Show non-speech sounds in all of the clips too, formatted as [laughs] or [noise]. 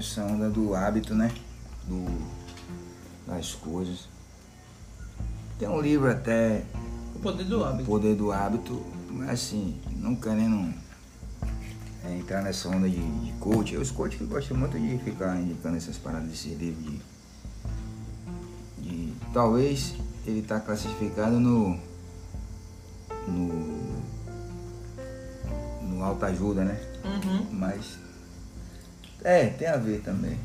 essa onda do hábito, né? Do, das coisas. Tem um livro até. O poder do O hábito. Poder do Hábito, mas assim, não querendo é, entrar nessa onda de, de coach. Os coach que gostam muito de ficar indicando essas paradas desse livro de. de talvez ele tá classificado no. no. no alta ajuda, né? Uhum. Mas. É, tem a ver também.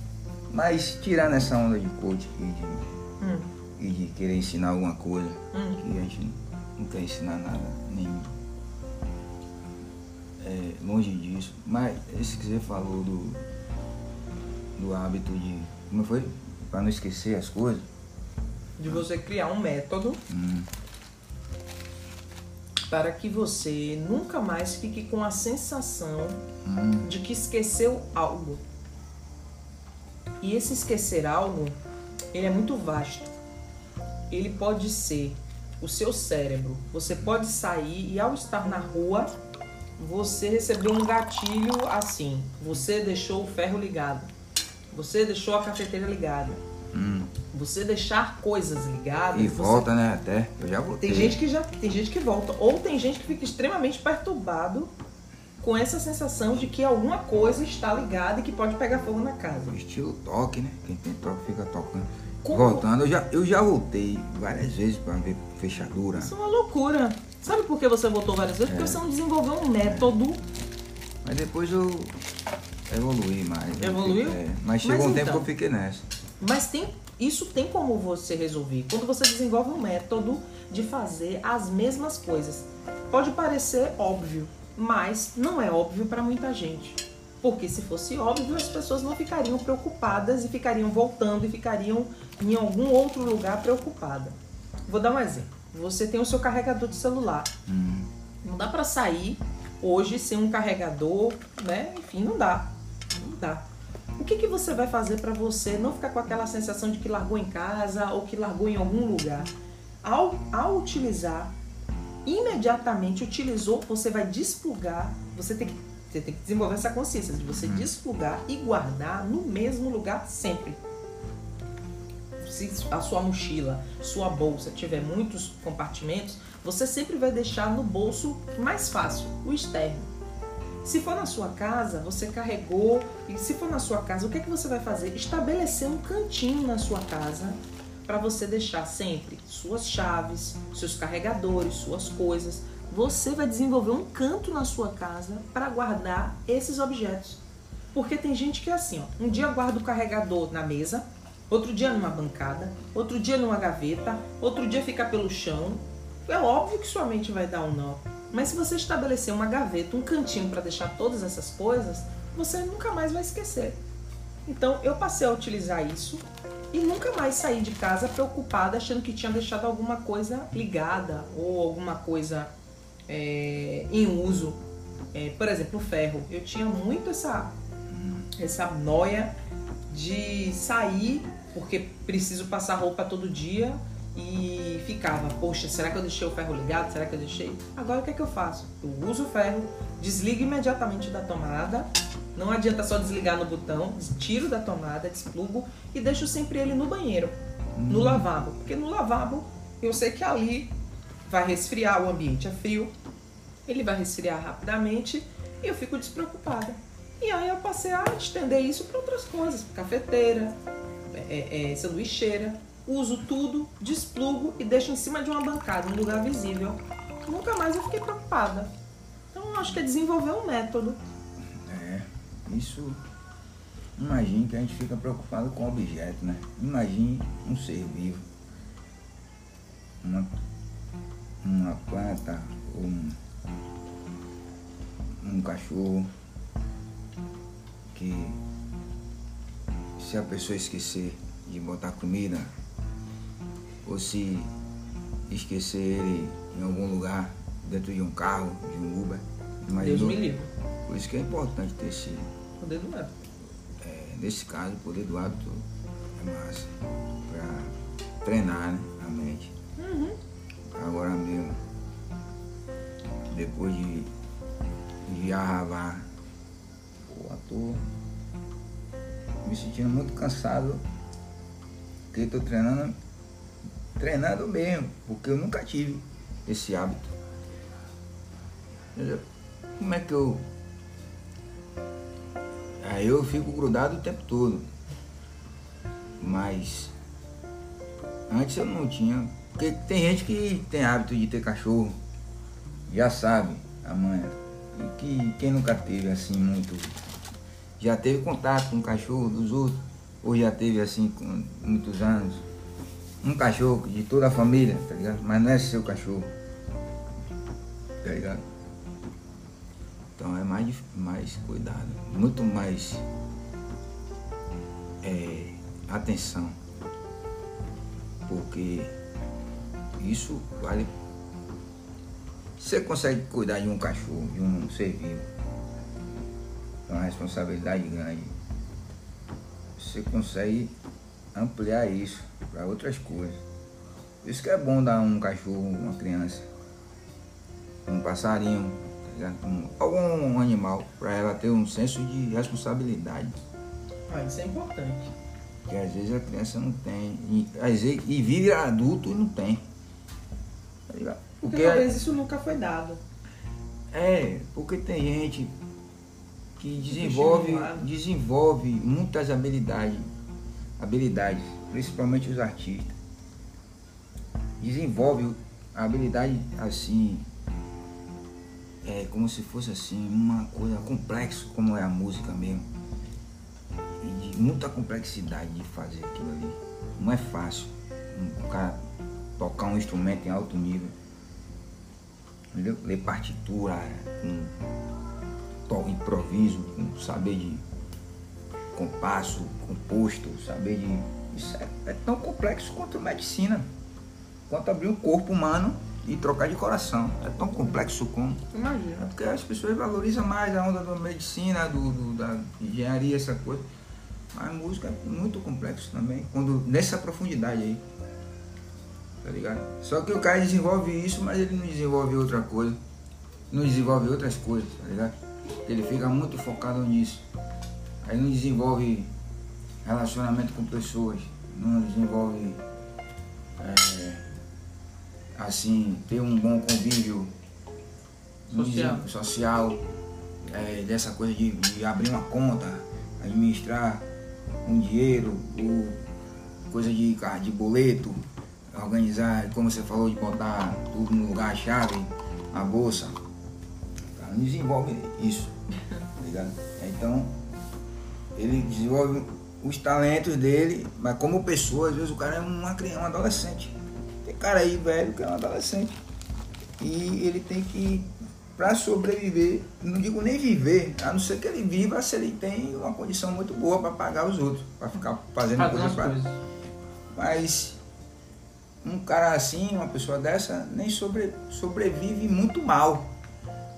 Mas tirar nessa onda de coach e de, Hum. e de querer ensinar alguma coisa, Hum. que a gente não quer ensinar nada, nem. É, longe disso. Mas esse que você falou do. do hábito de. Como foi? Pra não esquecer as coisas. De você criar um método Hum, para que você nunca mais fique com a sensação hum, de que esqueceu algo. E esse esquecer algo, ele é muito vasto. Ele pode ser o seu cérebro. Você pode sair e ao estar na rua, você recebeu um gatilho assim. Você deixou o ferro ligado. Você deixou a cafeteira ligada. Hum. Você deixar coisas ligadas. E você- volta, né? Até. Eu já voltei. Tem gente que já tem gente que volta ou tem gente que fica extremamente perturbado com essa sensação de que alguma coisa está ligada e que pode pegar fogo na casa. Estilo toque, né? Quem tem toque fica tocando. Como- Voltando, eu já, eu já voltei várias vezes pra ver fechadura. Isso é uma loucura. Sabe por que você voltou várias vezes? Porque É. você não desenvolveu um método. Mas depois eu evoluí mais. Eu Evoluiu? é, mas chegou Mas um tempo então. que eu fiquei nessa. Mas tem isso tem como você resolver. Quando você desenvolve um método de fazer as mesmas coisas. Pode parecer óbvio, mas não é óbvio para muita gente. Porque se fosse óbvio, as pessoas não ficariam preocupadas e ficariam voltando e ficariam em algum outro lugar preocupada. Vou dar um exemplo. Você tem o seu carregador de celular. Hum, Não dá pra sair hoje sem um carregador, né? Enfim, não dá. Não dá. O que, que você vai fazer pra você não ficar com aquela sensação de que largou em casa ou que largou em algum lugar? Ao, ao utilizar, imediatamente utilizou, você vai desplugar, você tem que, você tem que desenvolver essa consciência de você desplugar e guardar no mesmo lugar sempre se a sua mochila, sua bolsa tiver muitos compartimentos, você sempre vai deixar no bolso mais fácil, o externo. Se for na sua casa, você carregou, e se for na sua casa, o que é que você vai fazer? Estabelecer um cantinho na sua casa para você deixar sempre suas chaves, seus carregadores, suas coisas. Você vai desenvolver um canto na sua casa para guardar esses objetos. Porque tem gente que é assim, ó, um dia guarda o carregador na mesa, outro dia numa bancada, outro dia numa gaveta, outro dia fica pelo chão. É óbvio que sua mente vai dar um nó. Mas se você estabelecer uma gaveta, um cantinho para deixar todas essas coisas, você nunca mais vai esquecer. Então eu passei a utilizar isso e nunca mais saí de casa preocupada achando que tinha deixado alguma coisa ligada ou alguma coisa é, em uso. É, por exemplo, o ferro. Eu tinha muito essa, essa noia de sair porque preciso passar roupa todo dia e ficava, poxa, será que eu deixei o ferro ligado? Será que eu deixei? Agora o que é que eu faço? Eu uso o ferro, desligo imediatamente da tomada, não adianta só desligar no botão, tiro da tomada, desplugo e deixo sempre ele no banheiro, no lavabo, porque no lavabo eu sei que ali vai resfriar, o ambiente é frio, ele vai resfriar rapidamente e eu fico despreocupada. E aí eu passei a estender isso para outras coisas, cafeteira, é, é, sanduicheira. Uso tudo, desplugo e deixo em cima de uma bancada, um lugar visível. Nunca mais eu fiquei preocupada. Então acho que é desenvolver um método. é. Isso. Imagine que a gente fica preocupado com objeto, né? Imagine um ser vivo. Uma, uma planta, ou um, um cachorro. Que se a pessoa esquecer de botar comida, ou se esquecer ele em algum lugar, dentro de um carro, de um Uber. Deus imaginou? me livre. Por isso que é importante ter esse, Poder do método. é, nesse caso, o poder do hábito é massa. Pra treinar né, a mente. Uhum. Agora mesmo, depois de, de arravar o ator, me sentindo muito cansado, porque estou treinando, treinando mesmo, porque eu nunca tive esse hábito. Como é que eu. Aí eu fico grudado o tempo todo. Mas antes eu não tinha. Porque tem gente que tem hábito de ter cachorro, já sabe a manha. E que quem nunca teve assim muito. Já teve contato com o cachorro dos outros, ou já teve assim com muitos anos. Um cachorro de toda a família, tá ligado? Mas não é seu cachorro. Tá ligado? Então é mais, mais cuidado, muito mais é, atenção. Porque isso vale. Você consegue cuidar de um cachorro, de um ser vivo. É uma responsabilidade grande. Você consegue ampliar isso para outras coisas. Isso que é bom dar um cachorro, uma criança, um passarinho, tá? Um- algum animal, para ela ter um senso de responsabilidade. Ah, isso é importante. Que às vezes a criança não tem. E, às vezes, e vive adulto e não tem. Tá? Porque, Porque talvez isso nunca foi dado. é, porque tem gente que desenvolve, desenvolve muitas habilidades, habilidades, principalmente os artistas. Desenvolve a habilidade assim, é como se fosse assim, uma coisa complexa como é a música mesmo. E de muita complexidade de fazer aquilo ali. Não é fácil um cara tocar um instrumento em alto nível. Entendeu? Ler partitura, com to- improviso, com saber de compasso, composto, saber de. Isso é, é tão complexo quanto medicina. Quanto abrir um corpo humano e trocar de coração. É tão complexo como. É Imagina. porque as pessoas valorizam mais a onda da medicina, do, do- da engenharia, essa coisa. Mas música é muito complexo também, quando nessa profundidade aí. Tá ligado? Só que o cara desenvolve isso, mas ele não desenvolve outra coisa. Não desenvolve outras coisas, tá ligado? Ele fica muito focado nisso. Aí não desenvolve relacionamento com pessoas, não desenvolve é, assim, ter um bom convívio Social. social, é, dessa coisa de, de abrir uma conta, administrar um dinheiro, ou coisa de, ca- de boleto, organizar, como você falou, de botar tudo no lugar, a chave, a bolsa. Cara não desenvolve isso, tá ligado? Então, ele desenvolve os talentos dele, mas como pessoa, às vezes o cara é uma criança, um adolescente. Tem cara aí velho que é um adolescente. E ele tem que, para sobreviver, não digo nem viver, a não ser que ele viva se ele tem uma condição muito boa para pagar os outros, para ficar fazendo Fazendo coisa coisas. Mas um cara assim, uma pessoa dessa, nem sobre, sobrevive muito mal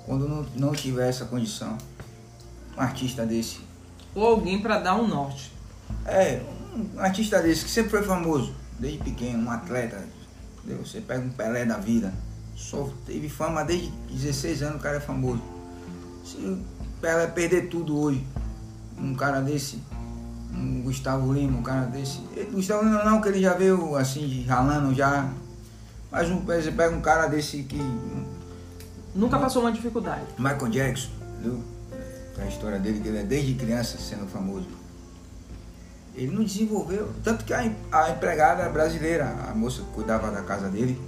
quando não, não tiver essa condição. Um artista desse. Ou alguém para dar um norte. É, um artista desse que sempre foi famoso, desde pequeno, um atleta. Entendeu? Você pega um Pelé da vida, só teve fama desde 16 anos, o cara é famoso. Se o Pelé perder tudo hoje, um cara desse, um Gustavo Lima, um cara desse. Ele, Gustavo Lima não, que ele já veio assim, ralando já. Mas um, você pega um cara desse que. Nunca passou uma dificuldade. Michael Jackson, entendeu? A história dele, que ele é desde criança sendo famoso. Ele não desenvolveu. Tanto que a, a empregada brasileira, a moça que cuidava da casa dele,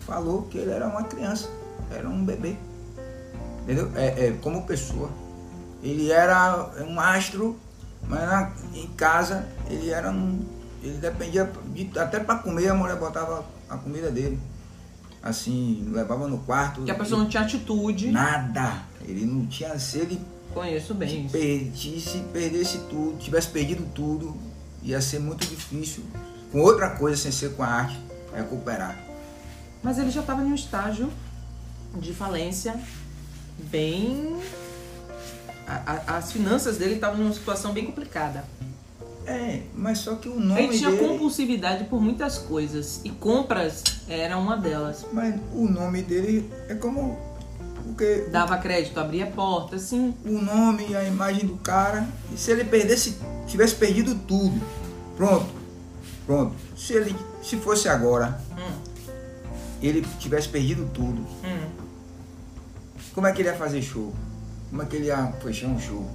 falou que ele era uma criança, era um bebê. Entendeu? É, é, como pessoa. Ele era um astro, mas na- em casa ele era um. Ele dependia de, até para comer, a mulher botava a comida dele. Assim, levava no quarto. Que a pessoa não tinha atitude. Nada. Ele não tinha. Se ele Conheço bem isso. perdisse, perdesse tudo, tivesse perdido tudo, ia ser muito difícil, com outra coisa sem ser com a arte, recuperar. Mas ele já estava em um estágio de falência bem. a- a- as finanças dele estavam numa situação bem complicada. É, mas só que o nome Ele tinha dele. compulsividade por muitas coisas e compras era uma delas. Mas o nome dele é como porque Dava crédito, abria porta, sim. o nome a imagem do cara. E se ele perdesse, tivesse perdido tudo, pronto, pronto. Se ele, se fosse agora, Hum, ele tivesse perdido tudo, hum. como é que ele ia fazer show? Como é que ele ia fechar um show?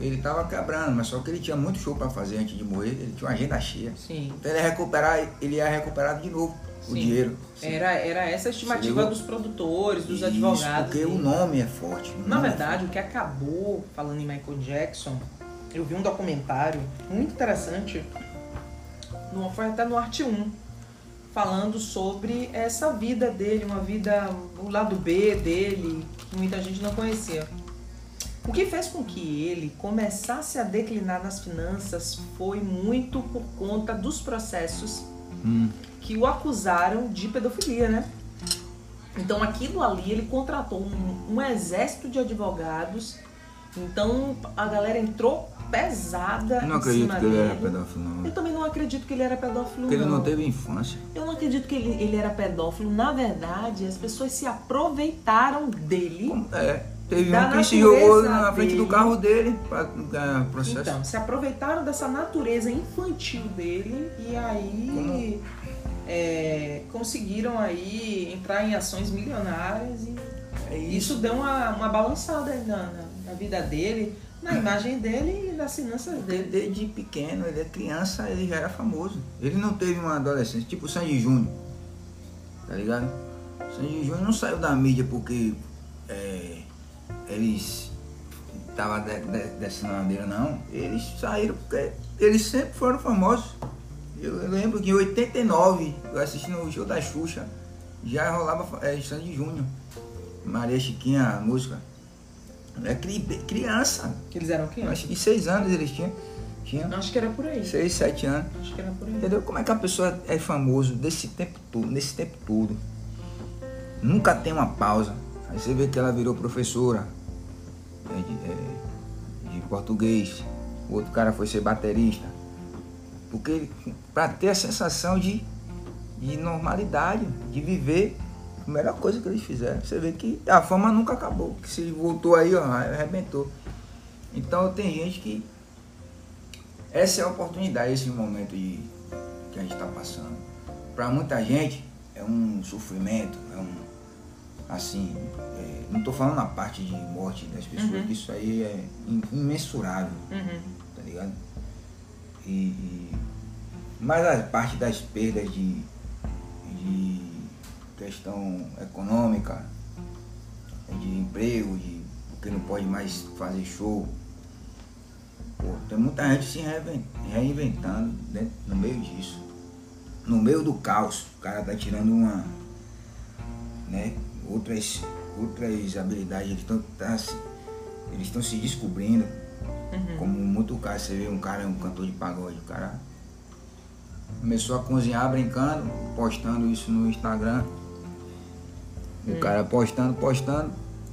Ele tava quebrando, mas só que ele tinha muito show para fazer antes de morrer, ele tinha uma agenda cheia. Sim. Então ele ia recuperar, ele ia recuperar de novo o Sim. dinheiro. Sim. Era, era essa a estimativa dos produtores, dos Isso, advogados. Porque o dele. nome é forte. o Na nome é verdade, o que acabou falando em Michael Jackson, eu vi um documentário muito interessante, no, foi até no Arte 1, falando sobre essa vida dele, uma vida, o lado B dele, que muita gente não conhecia. O que fez com que ele começasse a declinar nas finanças foi muito por conta dos processos Hum. Que o acusaram de pedofilia, né? Então aquilo ali ele contratou um, um exército de advogados. Então a galera entrou pesada Eu não acredito cima que ele era pedófilo, não. Eu também não acredito que ele era pedófilo, Porque ele não. não teve infância. Eu não acredito que ele, ele era pedófilo. Na verdade, as pessoas se aproveitaram dele. Como- É, teve um que se jogou na frente do dele. carro dele para ganhar processo. Então, se aproveitaram dessa natureza infantil dele e aí é, conseguiram aí entrar em ações milionárias e é isso deu uma, uma balançada na, na, na vida dele, na imagem dele e nas finanças dele. desde pequeno, ele é criança, ele já era famoso. Ele não teve uma adolescência, tipo o Sandy Júnior. Tá ligado? O Sandy Júnior não saiu da mídia porque é, eles estavam de, de, descendo a bandeira, não. Eles saíram porque eles sempre foram famosos. Eu, eu lembro que em 89, eu assistindo o show da Xuxa, já rolava é, Sandy Júnior. Maria Chiquinha, a música. É cri, criança. Eles eram Acho crianças. que seis anos eles tinham. Tinham Acho que era por aí. seis, sete anos. Acho que era por aí. Entendeu? Como é que a pessoa é famoso desse tempo todo, nesse tempo todo? Nunca tem uma pausa. Aí você vê que ela virou professora é, de, é, de português. O outro cara foi ser baterista. Porque para ter a sensação de, de normalidade, de viver, a melhor coisa que eles fizeram. Você vê que a fama nunca acabou. Que se voltou aí, ó, arrebentou. Então tem gente que essa é a oportunidade, esse momento de, que a gente está passando. Para muita gente é um sofrimento, é um assim, é, não estou falando na parte de morte das pessoas, Uhum. que isso aí é imensurável, Uhum. tá ligado? E, e- mas a parte das perdas de, de questão econômica, de emprego, de porque não pode mais fazer show. Pô, tem muita gente se reinven- reinventando dentro, no meio disso. No meio do caos, o cara tá tirando uma. né? Outras, outras habilidades, eles estão tá, se- eles estão se descobrindo. Uhum. Como muito cara, você vê um cara, um cantor de pagode, o cara começou a cozinhar brincando, postando isso no Instagram. E O cara postando, postando,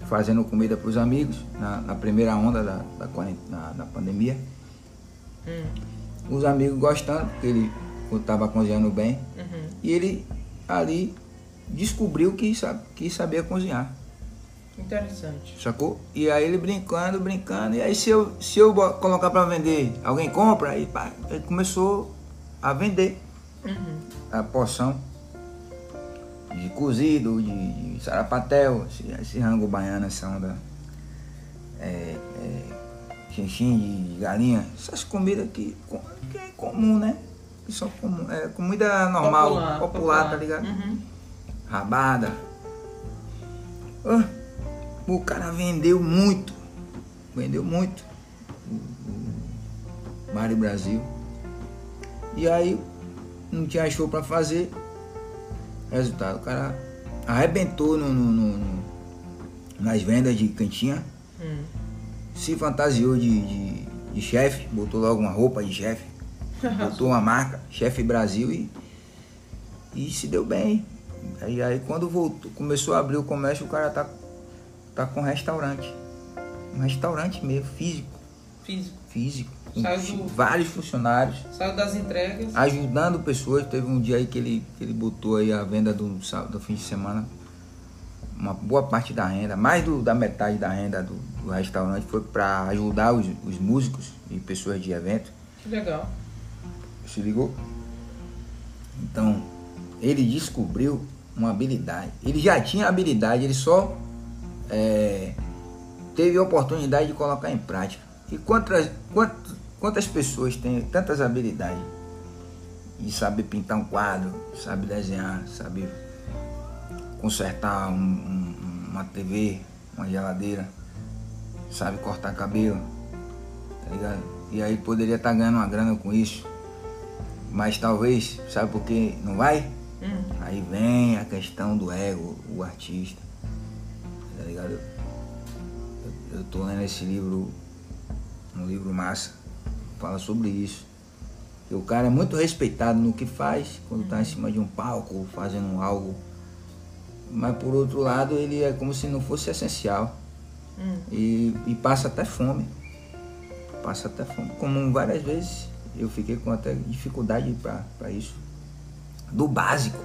fazendo comida para os amigos na, na primeira onda da, da, da- da pandemia. Hum. Os amigos gostando, porque ele estava cozinhando bem. Uhum. E ele ali descobriu que, sabe, que sabia cozinhar. Interessante. Sacou? E aí ele brincando, brincando. E aí se eu, se eu colocar para vender, alguém compra? Aí pá, ele começou a vender Uhum. a porção de cozido, de, de sarapatel, esse, esse rango baiano, essa onda. É, é, xixim de, de galinha, essas comidas que, que é comum, né? Que são comum, é comida normal, popular, tá ligado? Uhum. rabada. Ah, o cara vendeu muito. Vendeu muito. O, o Mário Brasil. E aí não tinha show pra fazer. Resultado, o cara arrebentou no, no- no- nas vendas de cantinha. Hum. Se fantasiou de, de, de chefe, botou logo uma roupa de chefe. [laughs] botou uma marca, chefe Brasil e, e se deu bem. Aí, aí quando voltou, começou a abrir o comércio, o cara tá, tá com restaurante. Um restaurante mesmo, físico, Físico. físico. Do- vários funcionários, Saiu das entregas. ajudando pessoas. Teve um dia aí que ele, que ele botou aí a venda do, do fim de semana. uma boa parte da renda, mais do, da metade da renda do, do restaurante foi para ajudar os, os músicos e pessoas de evento. Que legal. Se ligou? Então, ele descobriu uma habilidade. Ele já tinha habilidade, ele só é, teve a oportunidade de colocar em prática. E quantas, quantas, quantas pessoas têm tantas habilidades? E saber pintar um quadro, sabe desenhar, sabe consertar um, um, uma TV, uma geladeira, sabe cortar cabelo, tá ligado? E aí poderia estar tá ganhando uma grana com isso. Mas talvez, sabe por que não vai? Hum. Aí vem a questão do ego, o artista. Tá ligado? Eu, eu tô lendo esse livro, um livro massa, fala sobre isso. E o cara é muito respeitado no que faz, quando está em uhum. cima de um palco, fazendo algo. Mas por outro lado, ele é como se não fosse essencial. Hum. E, e passa até fome. Passa até fome. Como várias vezes eu fiquei com até dificuldade para isso. Do básico.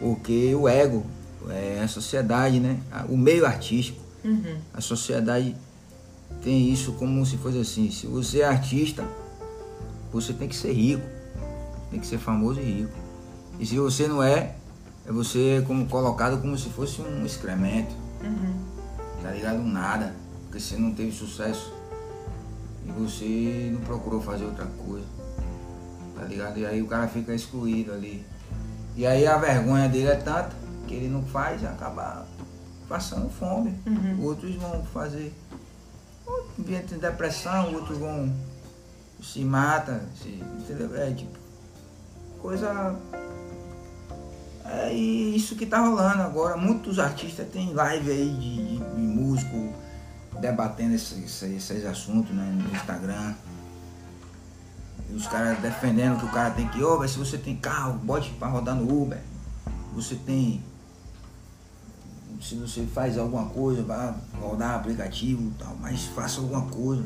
Porque o ego, é a sociedade, né? O meio artístico. Uhum. A sociedade tem isso como se fosse assim. Se você é artista, você tem que ser rico. Tem que ser famoso e rico. E se você não é, é você como colocado como se fosse um excremento. Uhum. Tá ligado? Nada. Porque você não teve sucesso. E você não procurou fazer outra coisa. Tá ligado? E aí o cara fica excluído ali. E aí a vergonha dele é tanta que ele não faz e acaba passando fome. Uhum. Outros vão fazer. Entram em depressão, outros vão se mata, se, entendeu? É tipo, coisa. É isso que tá rolando agora. Muitos artistas têm live aí de, de, de músico debatendo esses, esses assuntos né, no Instagram. E os caras defendendo que o cara tem que, ô, oh, se você tem carro, bote para rodar no Uber. Você tem. Se você faz alguma coisa, vá rodar aplicativo e tal, mas faça alguma coisa.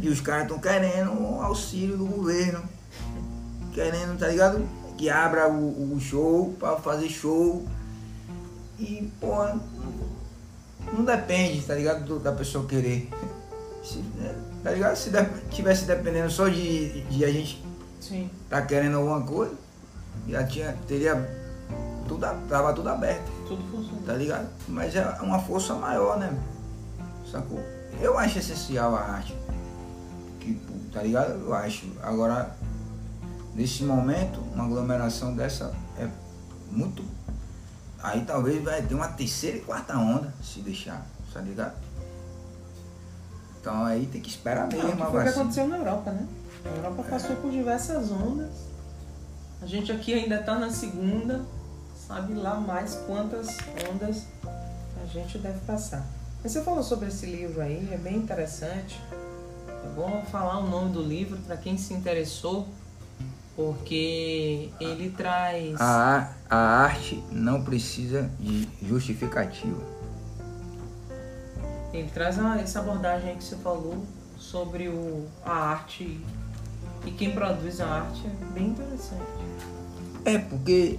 E os caras estão querendo um auxílio do governo. Querendo, tá ligado? Que abra o, o show para fazer show. E, pô, não depende, tá ligado? Do, da pessoa querer. Se, né, tá ligado? Se de, tivesse dependendo só de, de a gente Sim. tá querendo alguma coisa, já tinha, teria tudo, tava tudo aberto. Tudo funciona. Tá ligado? Mas é uma força maior, né? Sacou? Eu acho essencial a arte tá ligado? Eu acho. Agora, nesse momento, uma aglomeração dessa é muito. Aí talvez vai ter uma terceira e quarta onda, se deixar, tá ligado? Então aí tem que esperar mesmo. Não, foi o que aconteceu na Europa, né? A Europa é. passou por diversas ondas. A gente aqui ainda tá na segunda, sabe lá mais quantas ondas a gente deve passar. Mas você falou sobre esse livro aí, é bem interessante. É bom falar o nome do livro para quem se interessou, porque ele traz. A, a arte não precisa de justificativa. Ele traz a, essa abordagem que você falou sobre o, a arte e quem produz a arte é bem interessante. É porque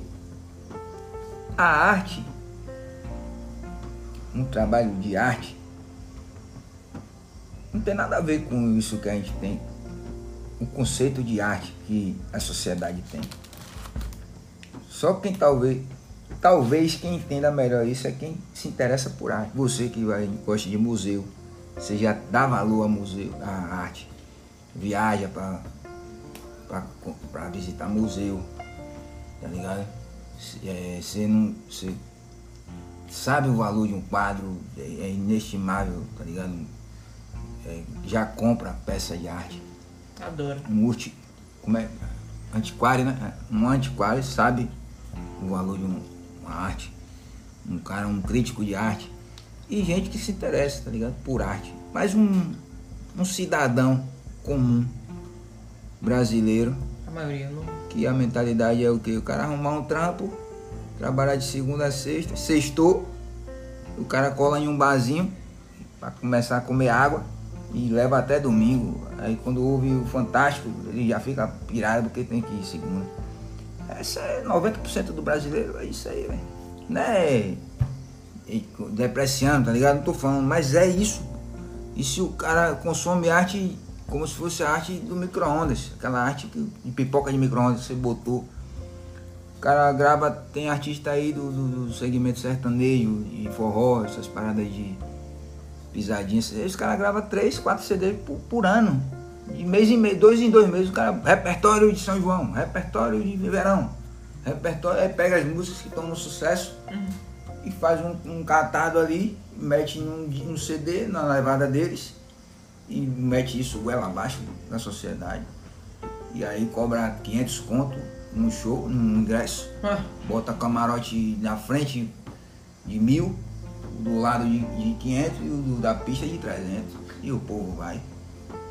a arte, um trabalho de arte, não tem nada a ver com isso que a gente tem, o conceito de arte que a sociedade tem. Só quem talvez, talvez quem entenda melhor isso é quem se interessa por arte. Você que vai, gosta de museu, você já dá valor ao museu, à arte, viaja para visitar museu, tá ligado? É, você não. Você sabe o valor de um quadro, é, é inestimável, tá ligado? é, já compra peça de arte. Adoro. Um urti, como é? Antiquário, né? Um antiquário sabe o valor de um, uma arte. Um cara, um crítico de arte. E gente que se interessa, tá ligado? Por arte. Mas um, um cidadão comum brasileiro. A maioria não. Que a mentalidade é o que? O cara arrumar um trampo, trabalhar de segunda a sexta, sextou, o cara cola em um barzinho para começar a comer água e leva até domingo. Aí quando ouve o Fantástico, ele já fica pirado porque tem que ir segunda. Essa é 90% do brasileiro, é isso aí, velho. E depreciando, tá ligado? Não tô falando, mas é isso. E se o cara consome arte como se fosse a arte do micro-ondas, aquela arte de pipoca de micro-ondas que você botou. O cara grava, tem artista aí do, do, do segmento sertanejo, de forró, essas paradas de pisadinhas. Os caras gravam 3, 4 CDs por, por, ano. De mês em mês, dois em dois meses, o cara. Repertório de São João, repertório de verão. Repertório, aí pega as músicas que estão no sucesso uhum. e faz um, um catado ali, mete num, num CD na levada deles e mete isso goela abaixo na sociedade. E aí cobra 500 conto no show, no ingresso, ah. bota camarote na frente de mil, do lado de, de 500 e o da pista de 300. E o povo vai.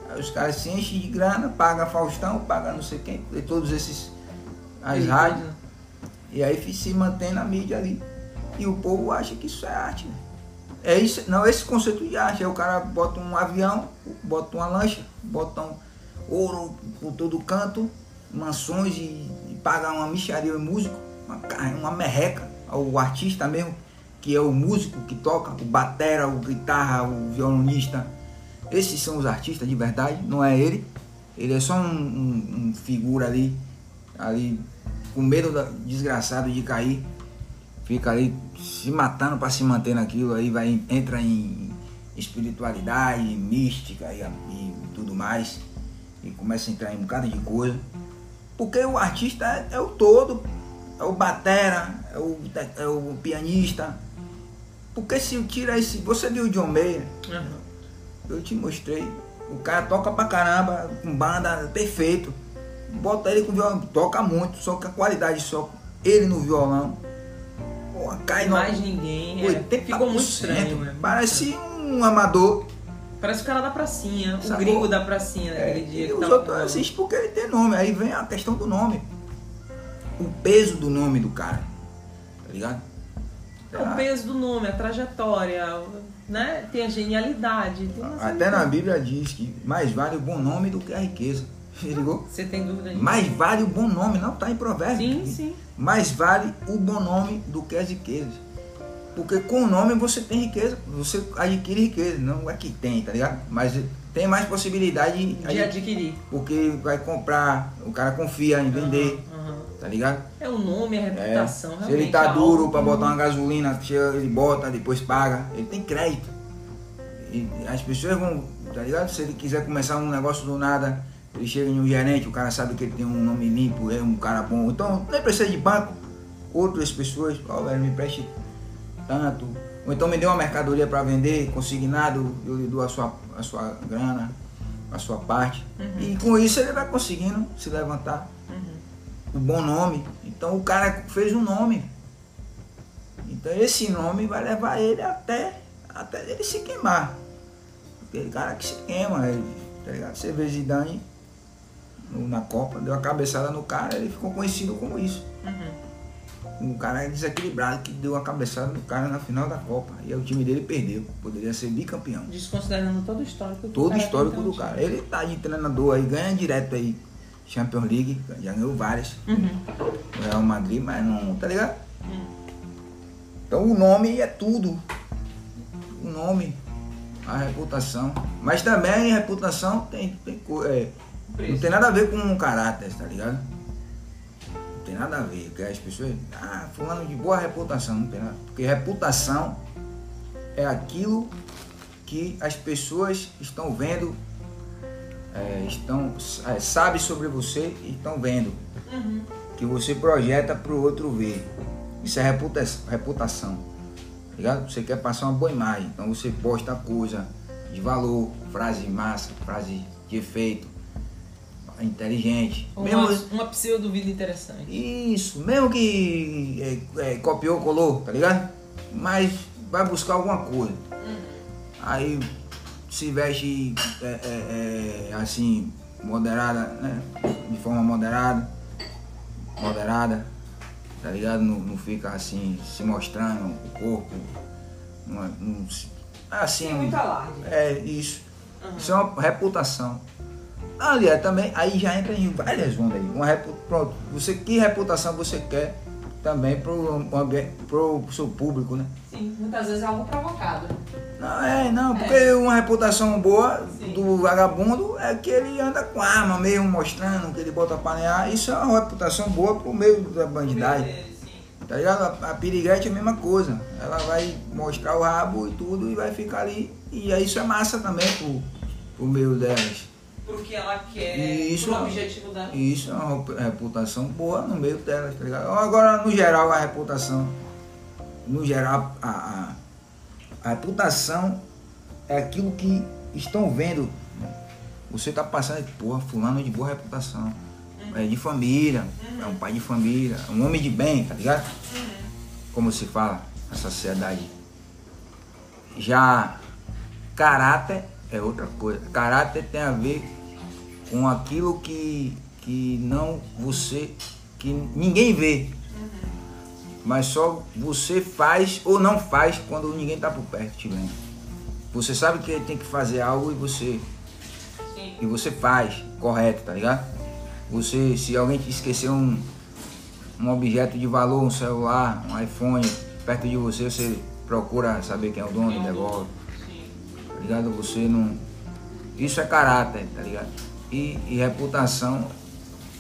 Aí os caras se enchem de grana, paga Faustão, paga não sei quem, todos esses as rádios. E aí se mantém na mídia ali. E o povo acha que isso é arte. Né? É isso, não, esse conceito de arte. Aí o cara bota um avião, bota uma lancha, bota um ouro por todo canto, mansões e, e paga uma micharia o músico, uma, uma merreca. O artista mesmo, que é o músico que toca, o batera, o guitarra, o violonista. Esses são os artistas de verdade, não é ele. Ele é só um, um, um figura ali, ali com medo da, desgraçado de cair fica ali se matando para se manter naquilo, aí vai, entra em espiritualidade, mística e, e, tudo mais, e começa a entrar em um bocado de coisa. Porque o artista é, é o todo, é o batera, é o, é o pianista. Porque se tira esse. Você viu o John Mayer? Uhum. Eu te mostrei. O cara toca pra caramba, com banda perfeito. Bota ele com violão, toca muito, só que a qualidade só ele no violão porra, cai Mais ninguém. É, ficou muito estranho. É, Parece um amador. Parece o cara da pracinha, Sacou? o gringo da pracinha naquele é, dia. E os outros assistem porque ele tem nome. Aí vem a questão do nome. O peso do nome do cara. Tá ligado? É o peso do nome, a trajetória, né? Tem a genialidade. Tem Até na Bíblia diz que mais vale o bom nome do que a riqueza. Ligou? Você tem dúvida disso? Mais vale o bom nome, não está em provérbio. Sim, sim. Mais vale o bom nome do que as riquezas. Porque com o nome você tem riqueza, você adquire riqueza, não é que tem, tá ligado? Mas tem mais possibilidade de, de adquirir. Porque vai comprar, o cara confia em vender, uhum, uhum. tá ligado? É o nome, a reputação. É. Se ele tá é duro para botar uma gasolina, ele bota, depois paga, ele tem crédito. E as pessoas vão, tá ligado? Se ele quiser começar um negócio do nada, ele chega em um gerente, o cara sabe que ele tem um nome limpo, é um cara bom. Então, nem precisa de banco. Outras pessoas, ó, oh, velho, me preste tanto. Ou então me dê uma mercadoria para vender, consignado, eu lhe dou a sua, a sua grana, a sua parte. Uhum. E com isso ele vai conseguindo se levantar. Uhum. O bom nome. Então o cara fez um nome. Então esse nome vai levar ele até, até ele se queimar. Aquele cara que se queima, ele, tá ligado? Você vê Zidane na Copa, deu a cabeçada no cara, ele ficou conhecido como isso. Uhum. Um cara desequilibrado que deu a cabeçada no cara na final da Copa. E o time dele perdeu. Poderia ser bicampeão. Desconsiderando todo o histórico do todo cara. Todo o histórico do cara. Ele tá de treinador aí, ganha direto aí. Champions League, já ganhou várias. Uhum. Real Madrid, mas não, tá ligado? Uhum. Então o nome é tudo. O nome, a reputação. Mas também a reputação tem, tem é, não tem nada a ver com caráter, tá ligado? Não tem nada a ver. Porque as pessoas. Ah, fulano de boa reputação. Não tem nada. Porque reputação é aquilo que as pessoas estão vendo, é, estão, é, sabe sobre você e estão vendo. Uhum. Que você projeta para o outro ver. Isso é reputação. reputação tá ligado? Você quer passar uma boa imagem. Então você posta coisa de valor, frase massa, frase de efeito inteligente. Uma, mesmo, uma pseudo-vida interessante. Isso, mesmo que é, é, copiou, colou, tá ligado? Mas vai buscar alguma coisa. Uhum. Aí se veste é, é, é, assim, moderada, né? De forma moderada. Moderada, tá ligado? Não, não fica assim, se mostrando o corpo. Não, não, assim. Tem muito alarde. É, isso. Uhum. Isso é uma reputação. Aliás, também, aí já entra em várias ondas aí. Uma. Pronto, você, que reputação você quer? também pro, pro, seu público, né? Sim, muitas vezes é algo provocado. Não, é, não, porque uma reputação boa Sim. do vagabundo é que ele anda com arma mesmo, mostrando que ele bota pra panela. Isso é uma reputação boa pro meio da bandidagem. Tá ligado? A, a piriguete é a mesma coisa. Ela vai mostrar o rabo e tudo e vai ficar ali. E aí isso é massa também pro, pro meio delas. Pro que ela quer, isso- pro objetivo dela. Isso é uma rep- reputação boa no meio delas, tá ligado? Agora, no geral, a reputação. No geral, a, a, a reputação é aquilo que estão vendo. né? Você tá passando, porra, fulano é de boa reputação. É de família, é um pai de família, é um homem de bem, tá ligado? Como se fala na sociedade. Já caráter é outra coisa. Caráter tem a ver com aquilo que, que não você, que ninguém vê. Mas só você faz ou não faz quando ninguém tá por perto te vendo. Você sabe que tem que fazer algo e você Sim. e você faz correto, tá ligado? Você, se alguém te esquecer um, um objeto de valor, um celular, um iPhone perto de você, você procura saber quem é o dono e devolve, tá ligado? Você não. Isso é caráter, tá ligado? E, e reputação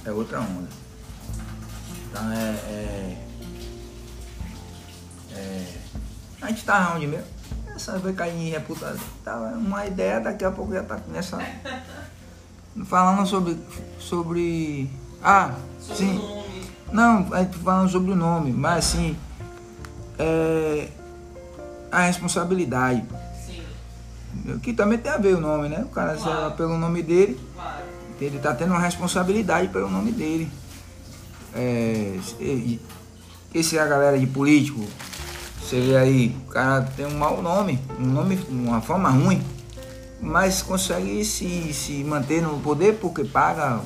é outra onda. Então é. é, é a gente tá onde mesmo? Essa vai cair em reputação. Tá uma ideia, daqui a pouco já tá nessa. [laughs] Falando sobre. sobre. Ah, Sobre sim. nome. Não, a gente falando sobre o nome, mas assim. É. A responsabilidade. Que também tem a ver o nome, né? O cara Claro. pelo nome dele, claro. ele tá tendo uma responsabilidade pelo nome dele. É, esse é a galera de político. Você vê aí, o cara tem um mau nome, um nome, uma fama ruim, mas consegue se, se manter no poder porque paga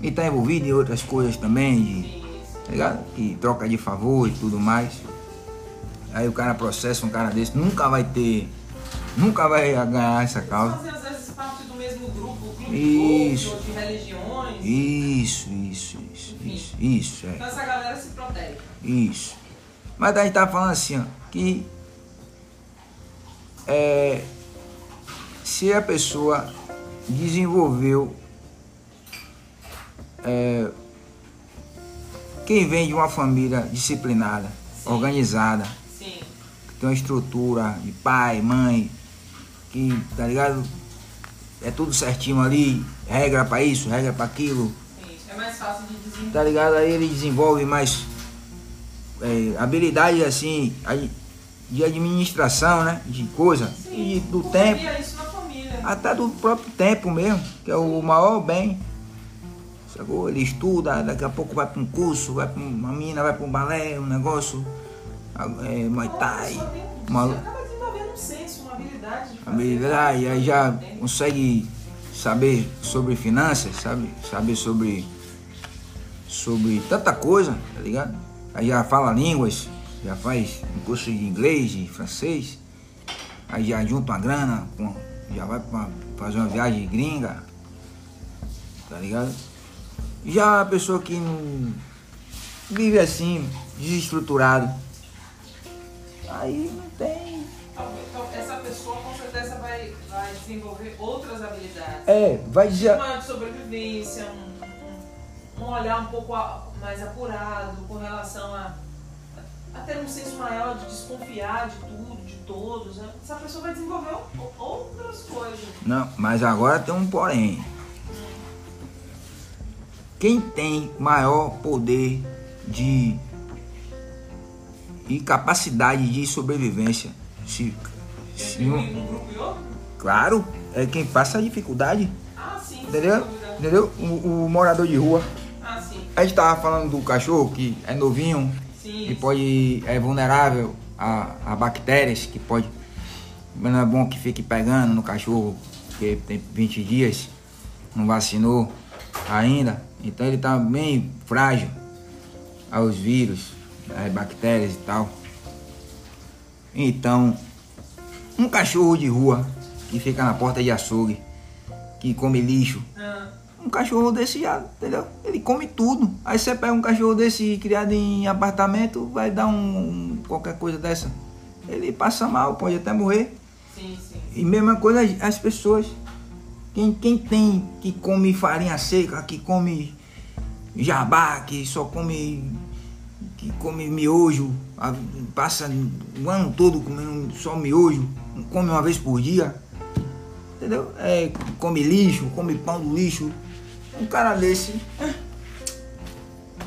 e tá envolvido em outras coisas também, de, tá ligado? E troca de favor e tudo mais. Aí o cara processa um cara desse, nunca vai ter, nunca vai ganhar essa causa. Fazer às vezes parte do mesmo grupo, clube Isso. de ou de religiões. Isso, isso, isso, isso, isso, é, Então essa galera se protege. isso. Mas a gente tá falando assim, ó, que é, se a pessoa desenvolveu é, quem vem de uma família disciplinada, Sim. organizada, Sim. que tem uma estrutura de pai, mãe, que, tá ligado? É tudo certinho ali, regra pra isso, regra pra aquilo, Sim. É mais fácil de desenvolver. tá ligado? Aí ele desenvolve mais é, habilidades assim, aí, de administração, né? De coisa, e do tempo, isso na família. até do próprio tempo mesmo, que é o maior bem. Sacou? Ele estuda, daqui a pouco vai para um curso, vai para uma mina, vai para um balé, um negócio, é, Muay Thai, uma, habilidade e aí já consegue saber sobre finanças, sabe? Saber sobre sobre tanta coisa, tá ligado? Aí já fala línguas, já faz um curso de inglês, de francês, aí já junta uma grana, já vai pra fazer uma viagem gringa, tá ligado? Já a pessoa que não vive assim, desestruturado, aí não tem Então, essa pessoa com certeza vai, vai desenvolver outras habilidades. É, vai dizer. Uma de sobrevivência, um, um, um olhar um pouco mais apurado com relação a, a ter um senso maior de desconfiar de tudo, de todos. Né? Essa pessoa vai desenvolver outras coisas. Não, mas agora tem um porém. Quem tem maior poder de e capacidade de sobrevivência, se, se um- e claro, é quem passa a dificuldade, Ah, sim. entendeu? Entendeu? O, o morador de rua. Ah, sim. A gente tava falando do cachorro que é novinho, Sim. que pode é vulnerável a, a bactérias, que pode mas não é bom que fique pegando no cachorro, que tem 20 dias, não vacinou ainda, então ele tá bem frágil aos vírus, às bactérias e tal. Então, um cachorro de rua que fica na porta de açougue, que come lixo, Ah, um cachorro desse já, entendeu? Ele come tudo. Aí você pega um cachorro desse criado em apartamento, vai dar um, qualquer coisa dessa. Ele passa mal, pode até morrer. Sim, sim. E mesma coisa as pessoas. Quem, quem tem que come farinha seca, que come jabá, que só come que come miojo, passa o ano todo comendo só miojo, come uma vez por dia, entendeu? É, come lixo, come pão do lixo. Um cara desse,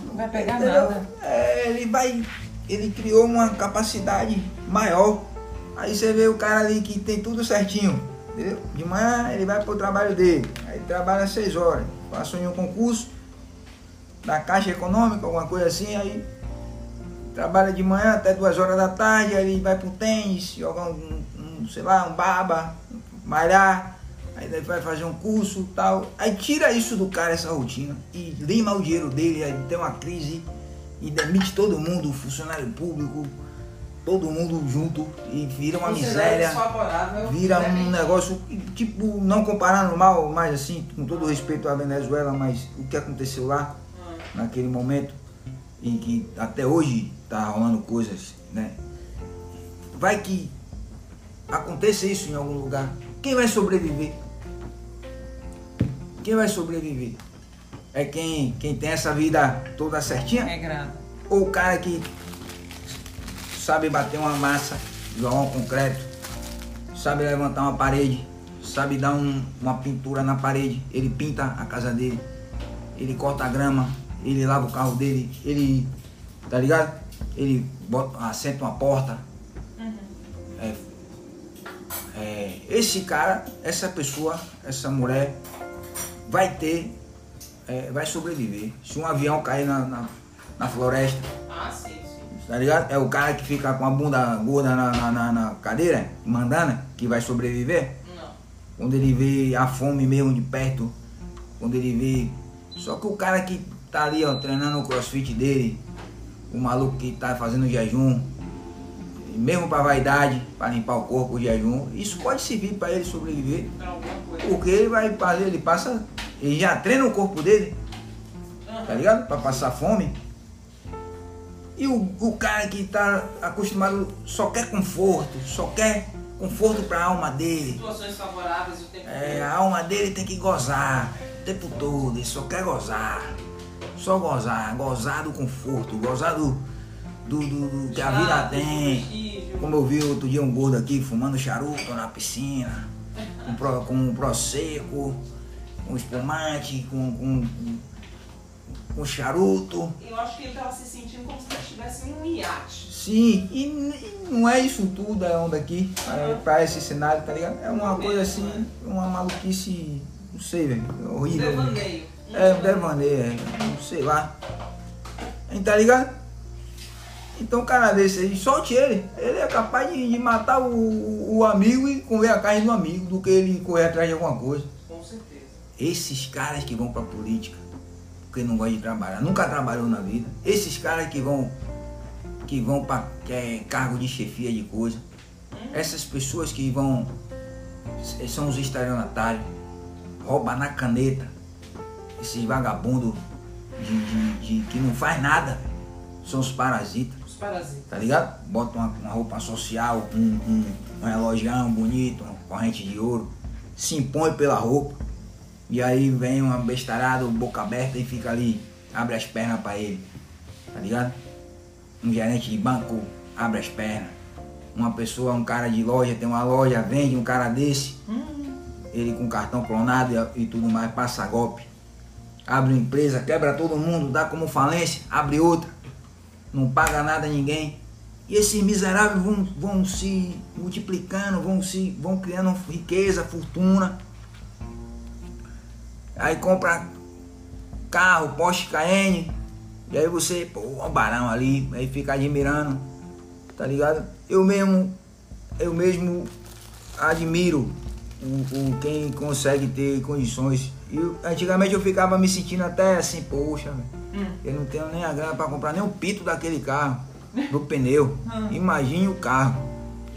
Não vai pegar entendeu? nada. É, ele vai, ele criou uma capacidade maior. Aí você vê o cara ali que tem tudo certinho, entendeu? De manhã ele vai pro trabalho dele, aí trabalha seis horas, passou em um concurso da Caixa Econômica, alguma coisa assim, aí trabalha de manhã até duas horas da tarde, aí ele vai pro tênis, jogar um, um, sei lá, um baba, malhar, aí ele vai fazer um curso tal. Aí tira isso do cara, essa rotina, e lima o dinheiro dele, aí tem uma crise e demite todo mundo, funcionário público, todo mundo junto, e vira uma miséria Desfavorável, vira né? um negócio, tipo, não comparando mal, mas assim, com todo respeito à Venezuela, mas o que aconteceu lá, Hum. naquele momento, em que até hoje tá rolando coisas, né? Vai que aconteça isso em algum lugar. Quem vai sobreviver? Quem vai sobreviver? É quem, quem tem essa vida toda certinha? Regrado. Ou o cara que sabe bater uma massa, jogar um concreto, sabe levantar uma parede, sabe dar um- uma pintura na parede, ele pinta a casa dele, ele corta a grama, ele lava o carro dele, ele, tá ligado? Ele bota, assenta uma porta. É, é, esse cara, essa pessoa, essa mulher vai ter, é, vai sobreviver. Se um avião cair na, na, na floresta, Ah, sim, sim. tá ligado? É o cara que fica com a bunda gorda na, na, na- na cadeira, mandana, que vai sobreviver. Não. Quando ele vê a fome mesmo de perto, quando ele vê. Só que o cara que tá ali, ó, treinando o crossfit dele, o maluco que tá fazendo jejum, mesmo pra vaidade, pra limpar o corpo, o jejum, isso pode servir pra ele sobreviver. Porque ele vai fazer, ele passa, ele já treina o corpo dele, tá ligado? Pra passar fome. E o, o cara que tá acostumado só quer conforto, só quer conforto pra alma dele. Situações favoráveis o tempo É, a alma dele tem que gozar o tempo todo, ele só quer gozar. Só gozar, gozar do conforto, gozar do, do, do- do que a vida tem. Como eu vi outro dia um gordo aqui fumando charuto na piscina, com, pro, com um prosecco, com espumante, com, com, com charuto. Eu acho que ele tava se sentindo como se estivesse em um iate. Sim, e, e não é isso tudo a onda aqui, é, pra esse cenário, tá ligado? É uma coisa assim, uma maluquice, não sei, velho, é horrível. Devaneio. É, um devaneio, é, não sei lá. Tá ligado? Então, um cara desse aí, solte ele. Ele é capaz de, de matar o, o amigo e comer a carne do amigo do que ele correr atrás de alguma coisa. Com certeza. Esses caras que vão pra política, porque não gostam de trabalhar, nunca trabalhou na vida. Esses caras que vão que vão para cargo de chefia de coisa. Essas pessoas que vão são os estelionatários, rouba na caneta. Esses vagabundos de, de- de- que não faz nada, são os parasitas Os parasitas. tá ligado? Bota uma, uma roupa social, um, um, um relógio bonito, uma corrente de ouro, se impõe pela roupa, e aí vem uma bestarada, boca aberta e fica ali, abre as pernas pra ele, tá ligado? Um gerente de banco abre as pernas, uma pessoa, um cara de loja, tem uma loja, vende um cara desse, ele com cartão clonado e, e tudo mais, passa golpe. Abre uma empresa, quebra todo mundo, dá como falência, abre outra não paga nada a ninguém. E esses miseráveis vão, vão se multiplicando, vão se vão criando riqueza, fortuna. Aí compra carro, Porsche Cayenne, e aí você, pô, o barão ali, aí fica admirando, tá ligado? Eu mesmo, eu mesmo admiro o, o quem consegue ter condições. E eu- antigamente eu ficava me sentindo até assim, poxa. Hum. Eu não tenho nem a grana para comprar nem o pito daquele carro, do [laughs] pneu. Imagine o carro.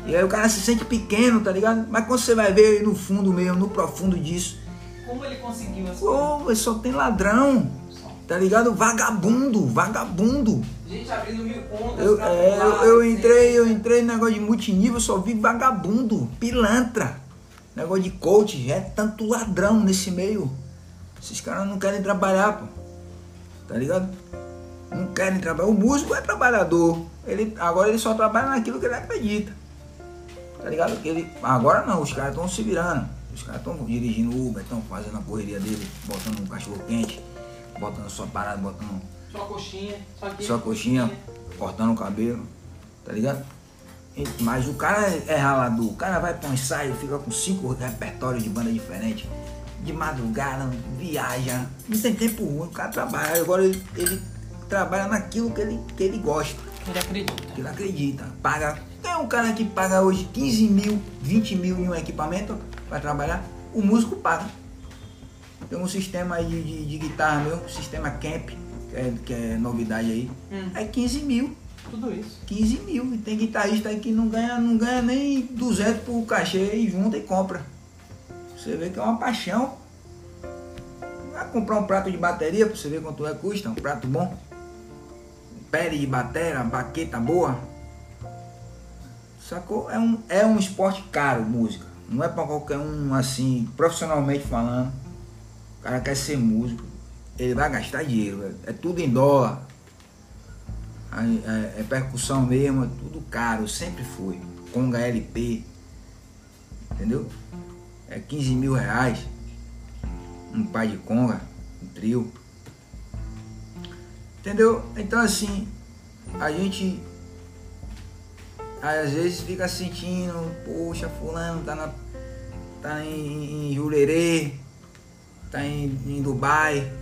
E aí o cara se sente pequeno, tá ligado? Mas quando você vai ver no fundo mesmo, no profundo disso, Como ele conseguiu essa Pô, só tem ladrão. Tá ligado? Vagabundo, vagabundo. Gente abrindo mil contas. Eu, é, eu, eu sem- entrei, eu entrei no negócio de multinível, só vi vagabundo, pilantra. Negócio de coach, é tanto ladrão nesse meio. Esses caras não querem trabalhar, pô. Tá ligado? Não querem trabalhar. O músico é trabalhador. Ele, agora ele só trabalha naquilo que ele acredita. Tá ligado? Que Ele, agora não, os caras estão se virando. Os caras estão dirigindo Uber, estão fazendo a correria dele, botando um cachorro quente, botando só parada, botando Só coxinha. Só, aqui, só coxinha, cortando o cabelo, tá ligado? Mas o cara é ralador, o cara vai pra um ensaio, fica com cinco repertórios de banda diferentes, de madrugada, viaja, não tem tempo ruim, o cara trabalha, agora ele, ele trabalha naquilo que ele, que ele gosta, Ele acredita. ele acredita, paga. Tem um cara que paga hoje 15 mil, 20 mil em um equipamento para trabalhar, o músico paga. Tem um sistema aí de, de, de guitarra meu, sistema Camp, que é, que é novidade aí, Hum. é 15 mil. Tudo isso. 15 mil. E tem guitarrista aí que não ganha, não ganha nem 200 por cachê e junta e compra. Você vê que é uma paixão. Vai comprar um prato de bateria pra você ver quanto é custa, um prato bom. Pele de bateria, baqueta boa. Sacou? É um, é um esporte caro, música. Não é pra qualquer um assim, profissionalmente falando. O cara quer ser músico. Ele vai gastar dinheiro, velho. É tudo em dólar. A- É, é percussão mesmo, é tudo caro, sempre foi. Conga LP, entendeu? É 15 mil reais. Um pai de conga, um trio. Entendeu? Então assim, a gente às vezes fica sentindo, poxa, fulano tá, na, tá em, em Jurerê, tá em, em Dubai,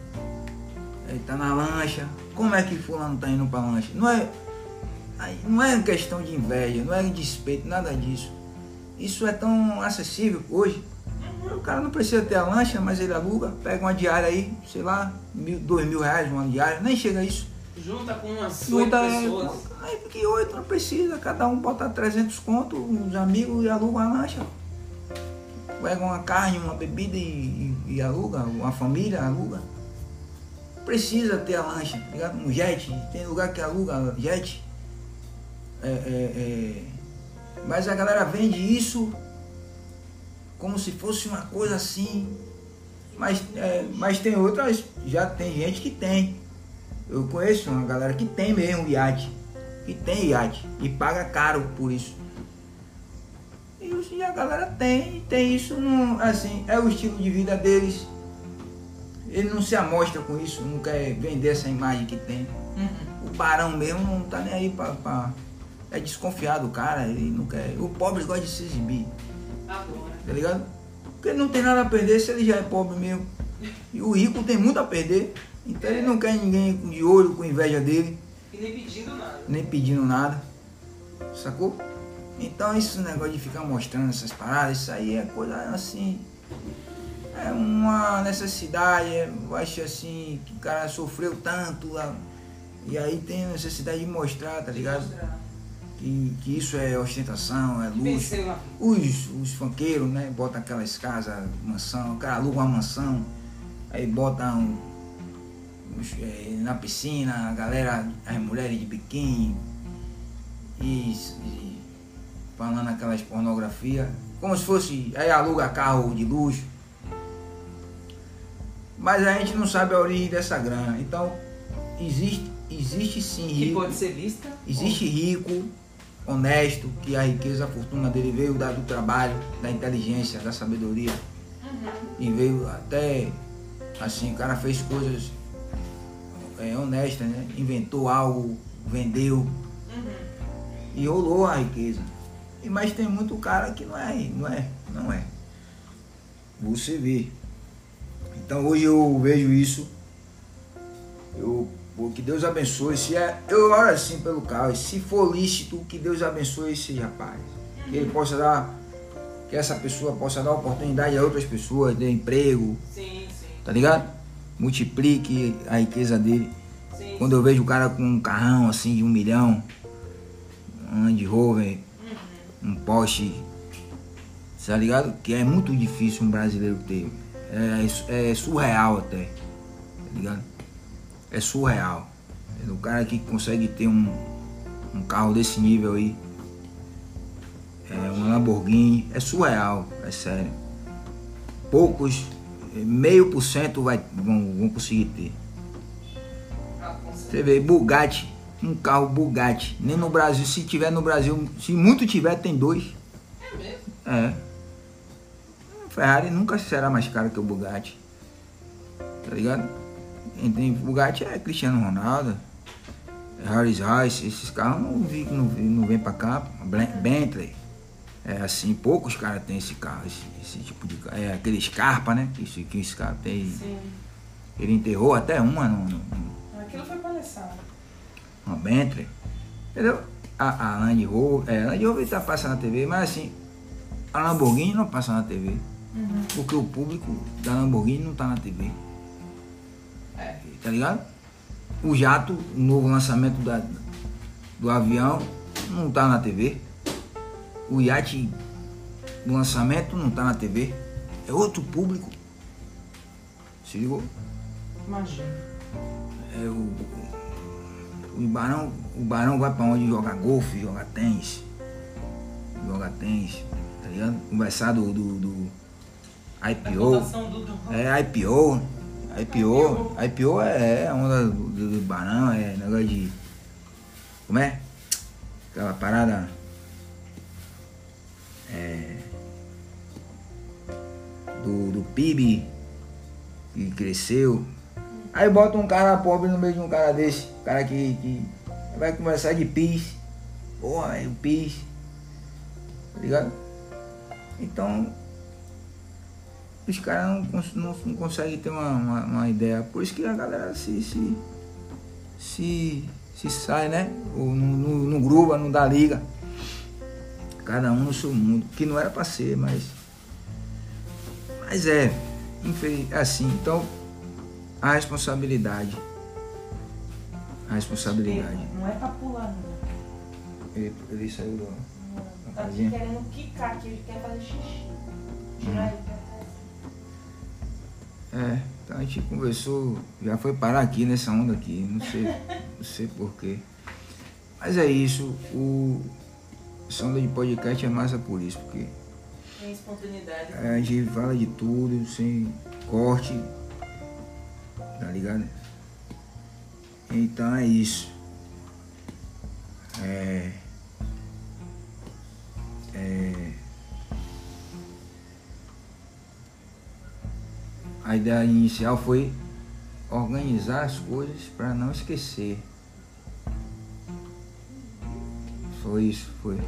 tá na lancha. Como é que fulano tá indo pra lancha? Não é, não é questão de inveja, não é despeito, nada disso. Isso é tão acessível hoje. O cara não precisa ter a lancha, mas ele aluga, pega uma diária aí, sei lá, mil, dois mil reais uma diária, nem chega a isso. Junta com umas oito Junta, pessoas. aí porque oito não precisa, cada um bota 300 conto, uns amigos e aluga uma lancha. Pega uma carne, uma bebida e, e- e aluga, uma família aluga. Precisa ter a lancha, tá ligado? Um jet, tem lugar que aluga jet. É, é, é. Mas a galera vende isso como se fosse uma coisa assim. Mas, é, mas tem outras, já tem gente que tem. Eu conheço uma galera que tem mesmo iate, que tem iate e paga caro por isso. E a galera tem, tem isso, não, assim, é o estilo de vida deles. Ele não se amostra com isso, não quer vender essa imagem que tem. Uhum. O barão mesmo não tá nem aí pra. pra- é desconfiado o cara, ele não quer. O pobre gosta de se exibir, Agora. Tá ligado? Porque ele não tem nada a perder se ele já é pobre mesmo. E o rico tem muito a perder. Então ele não quer ninguém de olho com inveja dele, E nem pedindo nada. nem pedindo nada. Sacou? Então esse negócio de ficar mostrando essas paradas, isso aí é coisa assim. É uma necessidade, é, eu acho assim, que o cara sofreu tanto. a- E aí tem a necessidade de mostrar, tá ligado? Mostrar. Que, que isso é ostentação, é luxo. Os, os funkeiros, né? Bota aquelas casas, mansão, o cara aluga uma mansão, aí bota um, os, eh, na piscina, a galera, as mulheres de biquíni, e, e falando aquelas pornografia, como se fosse, aí aluga carro de luxo. Mas a gente não sabe a origem dessa grana. Então, existe, existe sim Que rico. pode ser vista. Existe rico, honesto, que a riqueza, a fortuna dele veio da- do trabalho, da inteligência, da sabedoria. E veio até, assim, o cara fez coisas é, honestas, né? Inventou algo, vendeu Uhum. e rolou a riqueza. E, mas tem muito cara que não é, não é, não é. Você vê. Então hoje eu vejo isso. Eu, pô, que Deus abençoe. Se é, eu oro assim pelo carro. Se for lícito, que Deus abençoe esse rapaz. Que ele possa dar, que essa pessoa possa dar oportunidade a outras pessoas, dê emprego, Sim, sim. tá ligado? Multiplique a riqueza dele. sim. Quando eu vejo o cara com um carrão assim de um milhão, um Land Rover, um Porsche, tá ligado? Que é muito difícil um brasileiro ter. é, é surreal até. Tá ligado? É surreal. O cara que consegue ter um, um carro desse nível aí, é, uma Lamborghini, é surreal, é sério. Poucos, meio por cento vai, vão, vão conseguir ter. Você vê, Bugatti, um carro Bugatti, nem no Brasil, se tiver no Brasil, se muito tiver, tem dois. É mesmo? É. Ferrari nunca será mais caro que o Bugatti. Tá ligado? Tem Bugatti é Cristiano Ronaldo, Harris Rice, esses carros não, vi, não, não vem pra cá. Bentley. É assim, poucos caras têm esse carro, esse, esse, tipo de carro. É aquele Scarpa, né? Que esse, que esse cara tem. Sim. Ele enterrou até uma no. no Aquilo foi. Uma Bentley. Entendeu? A, a Land Rover. É, a Land Rover tá passando na TV, mas assim, a Lamborghini não passa na TV. Uhum. Porque o público da Lamborghini não tá na TV. Tá ligado? O jato, o novo lançamento da, do avião, não tá na TV. O iate do lançamento não tá na TV. É outro público. Se ligou? Imagina. É o, o, barão, o barão vai pra onde jogar golfe, jogar tênis. Jogar tênis, tá ligado? Conversar do, do, do IPO. Do... É IPO. IPO, IPO é, é onda do, do, barão, é negócio de. Como é? Aquela parada. É. Do, do PIB que cresceu. Aí bota um cara pobre no meio de um cara desse. Um cara que, que vai conversar de PIS. Porra, é o PIS. Tá ligado? Então, os caras não, não, não, conseguem ter uma, uma, uma, ideia. Por isso que a galera se, se, se, se sai, né? Ou não, não, não gruba, não dá liga. Cada um no seu mundo. Que não era pra ser, mas. Mas é. É assim. Então, a responsabilidade. A responsabilidade. Não é pra pular, não. Ele, ele saiu do. Tá querendo quicar aqui, ele quer fazer xixi. Tirar hum. ele. É, então a gente conversou, já foi parar aqui nessa onda aqui, não sei, não sei porquê. Mas é isso, o essa onda de podcast é massa por isso, porque. Tem espontaneidade. É, a gente fala de tudo, sem corte, tá ligado? Então é isso. É. É. A ideia inicial foi organizar as coisas para não esquecer. Foi isso, foi.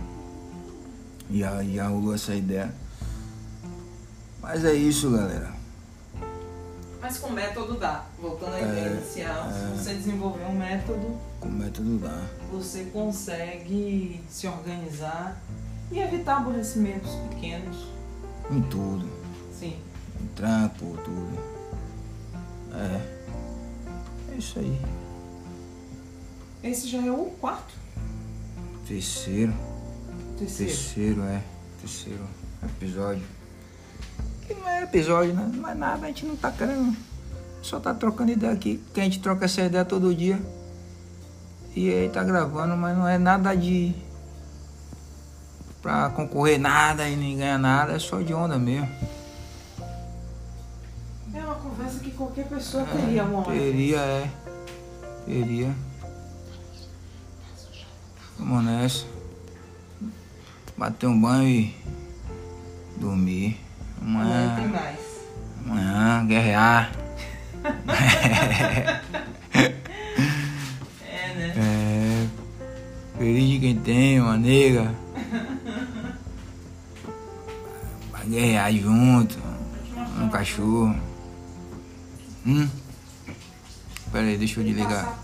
E aí já rolou essa ideia. Mas é isso, galera. Mas com método dá. Voltando à é, ideia inicial, é, se você desenvolver um método. Com método dá. Você consegue se organizar e evitar aborrecimentos pequenos. Em tudo. Sim trampo, tudo. É. É isso aí. Esse já é o quarto? Terceiro. Terceiro. Terceiro, é. Terceiro episódio. Que não é episódio, né? Não é nada, a gente não tá querendo. Só tá trocando ideia aqui, que a gente troca essa ideia todo dia. E aí tá gravando, mas não é nada de. pra concorrer nada e nem ganhar nada, é só de onda mesmo que qualquer pessoa teria uma hora. Teria, é. Teria. Vamos nessa. Bater um banho e dormir. Amanhã, Amanhã tem mais. Amanhã, guerrear. [laughs] é, né? É. Feliz de quem tem, uma nega. [laughs] Pra guerrear junto. Um cachorro. Hum? Pera aí, deixa eu desligar.